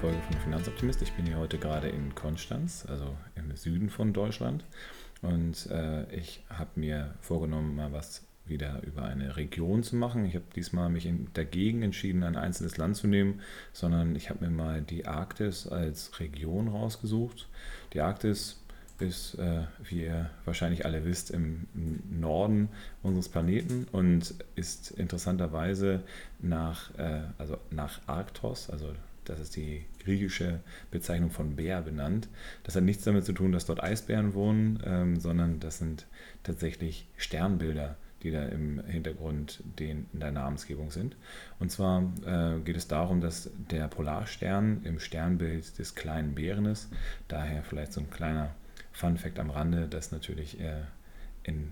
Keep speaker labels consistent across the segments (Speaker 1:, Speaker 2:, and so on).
Speaker 1: Finanzoptimist. Ich bin hier heute gerade in Konstanz, also im Süden von Deutschland. Und äh, ich habe mir vorgenommen, mal was wieder über eine Region zu machen. Ich habe diesmal mich in, dagegen entschieden, ein einzelnes Land zu nehmen, sondern ich habe mir mal die Arktis als Region rausgesucht. Die Arktis ist, äh, wie ihr wahrscheinlich alle wisst, im Norden unseres Planeten und ist interessanterweise nach, äh, also nach Arktos, also das ist die griechische Bezeichnung von Bär benannt. Das hat nichts damit zu tun, dass dort Eisbären wohnen, ähm, sondern das sind tatsächlich Sternbilder, die da im Hintergrund den, in der Namensgebung sind. Und zwar äh, geht es darum, dass der Polarstern im Sternbild des kleinen Bären ist. Daher vielleicht so ein kleiner Fun Fact am Rande, dass natürlich äh, in,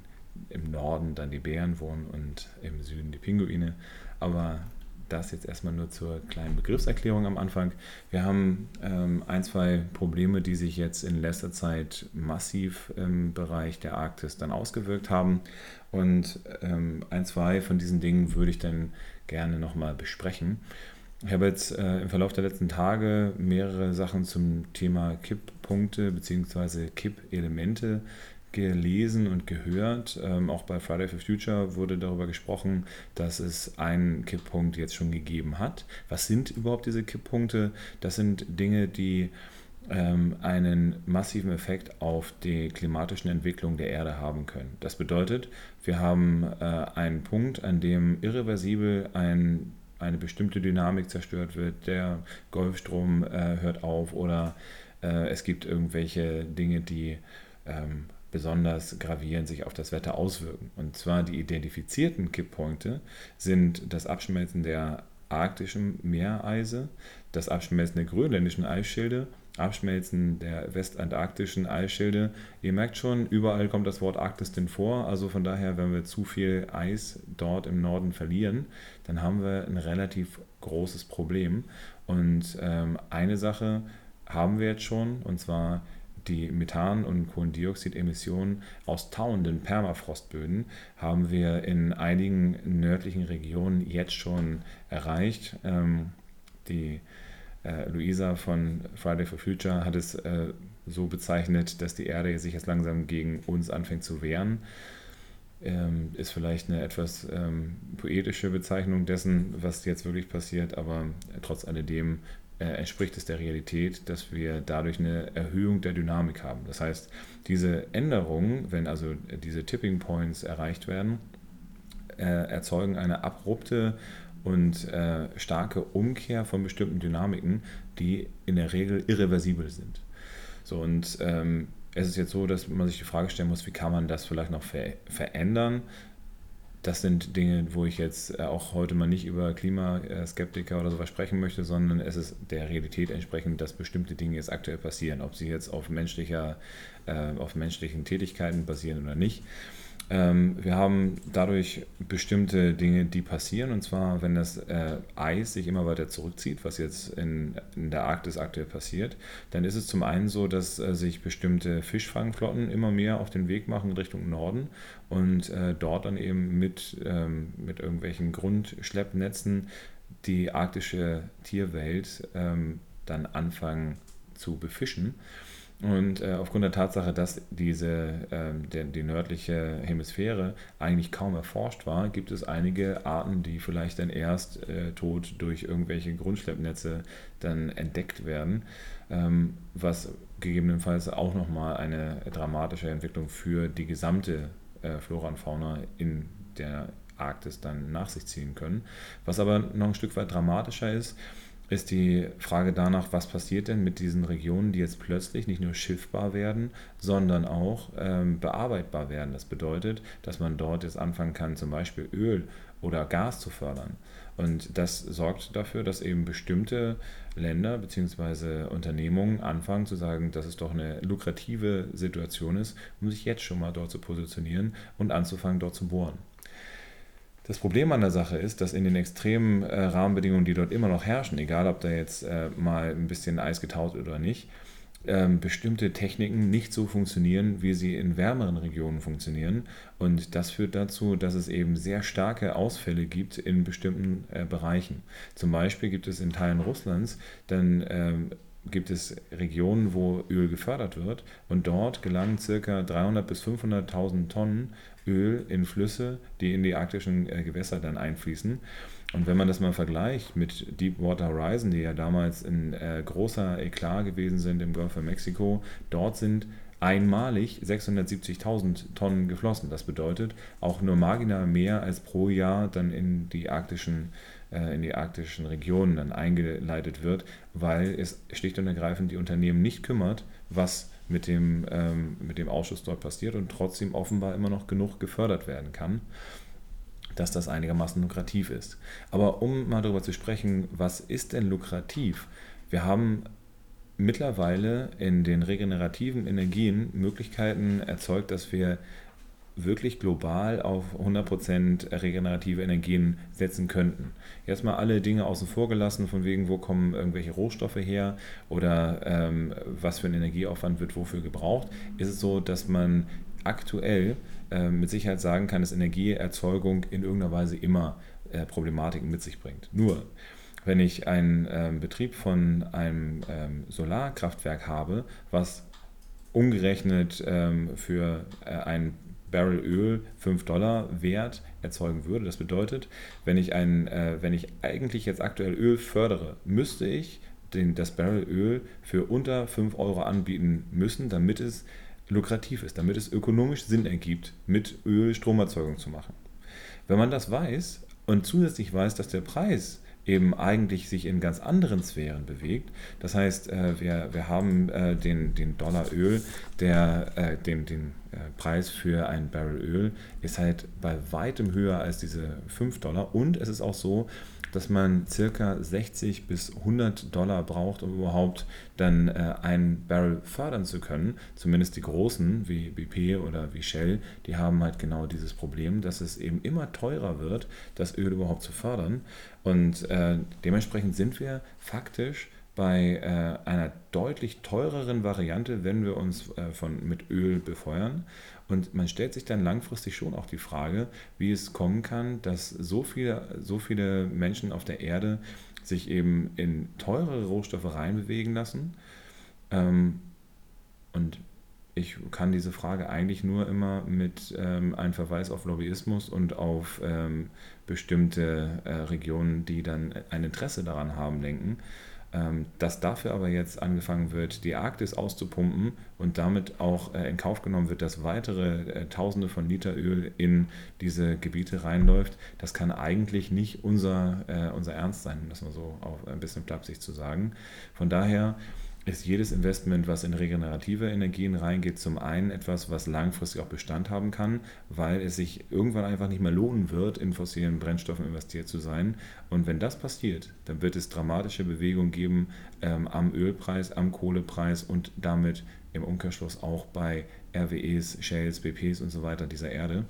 Speaker 1: im Norden dann die Bären wohnen und im Süden die Pinguine. Aber das jetzt erstmal nur zur kleinen Begriffserklärung am Anfang. Wir haben ähm, ein, zwei Probleme, die sich jetzt in letzter Zeit massiv im Bereich der Arktis dann ausgewirkt haben. Und ähm, ein, zwei von diesen Dingen würde ich dann gerne nochmal besprechen. Ich habe jetzt äh, im Verlauf der letzten Tage mehrere Sachen zum Thema Kipppunkte bzw. Kippelemente gelesen und gehört. Ähm, auch bei Friday for Future wurde darüber gesprochen, dass es einen Kipppunkt jetzt schon gegeben hat. Was sind überhaupt diese Kipppunkte? Das sind Dinge, die ähm, einen massiven Effekt auf die klimatische Entwicklung der Erde haben können. Das bedeutet, wir haben äh, einen Punkt, an dem irreversibel ein, eine bestimmte Dynamik zerstört wird, der Golfstrom äh, hört auf oder äh, es gibt irgendwelche Dinge, die ähm, besonders gravierend sich auf das Wetter auswirken. Und zwar die identifizierten Kipppunkte sind das Abschmelzen der arktischen Meereise, das Abschmelzen der grönländischen Eisschilde, Abschmelzen der westantarktischen Eisschilde. Ihr merkt schon, überall kommt das Wort Arktis denn vor. Also von daher, wenn wir zu viel Eis dort im Norden verlieren, dann haben wir ein relativ großes Problem. Und ähm, eine Sache haben wir jetzt schon, und zwar die Methan- und Kohlendioxidemissionen aus tauenden Permafrostböden haben wir in einigen nördlichen Regionen jetzt schon erreicht. Ähm, die äh, Luisa von Friday for Future hat es äh, so bezeichnet, dass die Erde sich jetzt langsam gegen uns anfängt zu wehren. Ähm, ist vielleicht eine etwas ähm, poetische Bezeichnung dessen, was jetzt wirklich passiert, aber trotz alledem entspricht es der Realität, dass wir dadurch eine Erhöhung der Dynamik haben. Das heißt, diese Änderungen, wenn also diese Tipping Points erreicht werden, äh, erzeugen eine abrupte und äh, starke Umkehr von bestimmten Dynamiken, die in der Regel irreversibel sind. So und ähm, es ist jetzt so, dass man sich die Frage stellen muss, wie kann man das vielleicht noch ver verändern? Das sind Dinge, wo ich jetzt äh, auch heute mal nicht über Klimaskeptiker oder sowas sprechen möchte, sondern es ist der Realität entsprechend, dass bestimmte Dinge jetzt aktuell passieren, ob sie jetzt auf menschlicher, äh, auf menschlichen Tätigkeiten basieren oder nicht. Ähm, wir haben dadurch bestimmte Dinge, die passieren, und zwar, wenn das äh, Eis sich immer weiter zurückzieht, was jetzt in, in, der Arktis aktuell passiert, dann ist es zum einen so, dass äh, sich bestimmte Fischfangflotten immer mehr auf den Weg machen Richtung Norden und äh, dort dann eben mit, ähm, mit irgendwelchen Grundschleppnetzen die arktische Tierwelt ähm, dann anfangen zu befischen. Und äh, aufgrund der Tatsache, dass diese, äh, der, die nördliche Hemisphäre eigentlich kaum erforscht war, gibt es einige Arten, die vielleicht dann erst äh, tot durch irgendwelche Grundschleppnetze dann entdeckt werden, ähm, was gegebenenfalls auch nochmal eine dramatische Entwicklung für die gesamte äh, Flora und Fauna in der Arktis dann nach sich ziehen können. Was aber noch ein Stück weit dramatischer ist, ist die Frage danach, was passiert denn mit diesen Regionen, die jetzt plötzlich nicht nur schiffbar werden, sondern auch ähm, bearbeitbar werden. Das bedeutet, dass man dort jetzt anfangen kann, zum Beispiel Öl oder Gas zu fördern. Und das sorgt dafür, dass eben bestimmte Länder bzw. Unternehmungen anfangen zu sagen, dass es doch eine lukrative Situation ist, um sich jetzt schon mal dort zu positionieren und anzufangen, dort zu bohren. Das Problem an der Sache ist, dass in den extremen äh, Rahmenbedingungen, die dort immer noch herrschen, egal ob da jetzt äh, mal ein bisschen Eis getaut wird oder nicht, ähm, bestimmte Techniken nicht so funktionieren, wie sie in wärmeren Regionen funktionieren. Und das führt dazu, dass es eben sehr starke Ausfälle gibt in bestimmten äh, Bereichen. Zum Beispiel gibt es in Teilen Russlands dann ähm, gibt es Regionen, wo Öl gefördert wird und dort gelangen ca. 300.000 bis 500.000 Tonnen Öl in Flüsse, die in die arktischen äh, Gewässer dann einfließen. Und wenn man das mal vergleicht mit Deepwater Horizon, die ja damals in äh, großer Eklat gewesen sind im Golf von Mexiko, dort sind einmalig 670.000 Tonnen geflossen. Das bedeutet auch nur marginal mehr als pro Jahr dann in die arktischen äh, in die arktischen Regionen dann eingeleitet wird, weil es schlicht und ergreifend die Unternehmen nicht kümmert, was mit dem, ähm, mit dem Ausschuss dort passiert und trotzdem offenbar immer noch genug gefördert werden kann, dass das einigermaßen lukrativ ist. Aber um mal darüber zu sprechen, was ist denn lukrativ? Wir haben mittlerweile in den regenerativen Energien Möglichkeiten erzeugt, dass wir wirklich global auf 100% regenerative Energien setzen könnten. Jetzt mal alle Dinge außen vor gelassen, von wegen, wo kommen irgendwelche Rohstoffe her oder ähm, was für ein Energieaufwand wird wofür gebraucht, ist es so, dass man aktuell äh, mit Sicherheit sagen kann, dass Energieerzeugung in irgendeiner Weise immer äh, Problematiken mit sich bringt. Nur, wenn ich einen ähm, Betrieb von einem ähm, Solarkraftwerk habe, was umgerechnet ähm, für äh, ein Barrel Öl 5 Dollar Wert erzeugen würde. Das bedeutet, wenn ich, ein, äh, wenn ich eigentlich jetzt aktuell Öl fördere, müsste ich den, das Barrel Öl für unter 5 Euro anbieten müssen, damit es lukrativ ist, damit es ökonomisch Sinn ergibt, mit Öl Stromerzeugung zu machen. Wenn man das weiß und zusätzlich weiß, dass der Preis eben eigentlich sich in ganz anderen Sphären bewegt. Das heißt, äh, wir, wir haben äh, den, den Dollar Öl, der, äh, den, den Preis für ein Barrel Öl ist halt bei weitem höher als diese 5 Dollar. Und es ist auch so, dass man circa 60 bis 100 Dollar braucht, um überhaupt dann äh, einen Barrel fördern zu können. Zumindest die großen wie BP oder wie Shell, die haben halt genau dieses Problem, dass es eben immer teurer wird, das Öl überhaupt zu fördern. Und äh, dementsprechend sind wir faktisch bei äh, einer deutlich teureren Variante, wenn wir uns äh, von, mit Öl befeuern. Und man stellt sich dann langfristig schon auch die Frage, wie es kommen kann, dass so viele, so viele Menschen auf der Erde sich eben in teurere Rohstoffe reinbewegen lassen. Ähm, und ich kann diese Frage eigentlich nur immer mit ähm, einem Verweis auf Lobbyismus und auf ähm, bestimmte äh, Regionen, die dann ein Interesse daran haben, lenken. Ähm, dass dafür aber jetzt angefangen wird, die Arktis auszupumpen und damit auch äh, in Kauf genommen wird, dass weitere äh, Tausende von Liter Öl in diese Gebiete reinläuft, das kann eigentlich nicht unser, äh, unser Ernst sein, um das mal so auf ein bisschen plapsig zu sagen. Von daher ist jedes Investment, was in regenerative Energien reingeht, zum einen etwas, was langfristig auch Bestand haben kann, weil es sich irgendwann einfach nicht mehr lohnen wird, in fossilen Brennstoffen investiert zu sein. Und wenn das passiert, dann wird es dramatische Bewegungen geben ähm, am Ölpreis, am Kohlepreis und damit im Umkehrschluss auch bei RWEs, Shales, BPs und so weiter dieser Erde.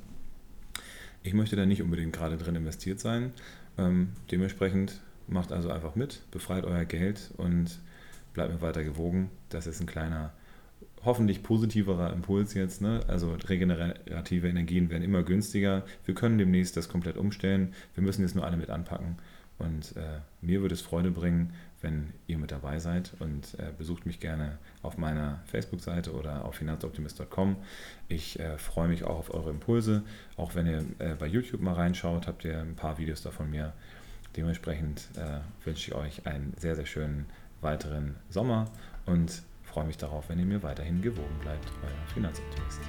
Speaker 1: Ich möchte da nicht unbedingt gerade drin investiert sein. Ähm, dementsprechend macht also einfach mit, befreit euer Geld und bleibt mir weiter gewogen. Das ist ein kleiner, hoffentlich positiverer Impuls jetzt. Ne? Also regenerative Energien werden immer günstiger. Wir können demnächst das komplett umstellen. Wir müssen jetzt nur alle mit anpacken. Und äh, mir würde es Freude bringen, wenn ihr mit dabei seid und äh, besucht mich gerne auf meiner Facebook-Seite oder auf finanzoptimist.com. Ich äh, freue mich auch auf eure Impulse. Auch wenn ihr äh, bei YouTube mal reinschaut, habt ihr ein paar Videos davon mir. Dementsprechend äh, wünsche ich euch einen sehr, sehr schönen weiteren Sommer und freue mich darauf, wenn ihr mir weiterhin gewogen bleibt, euer Finanzoptimist.